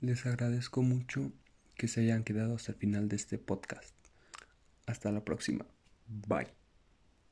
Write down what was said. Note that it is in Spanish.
Les agradezco mucho que se hayan quedado hasta el final de este podcast. Hasta la próxima. Bye.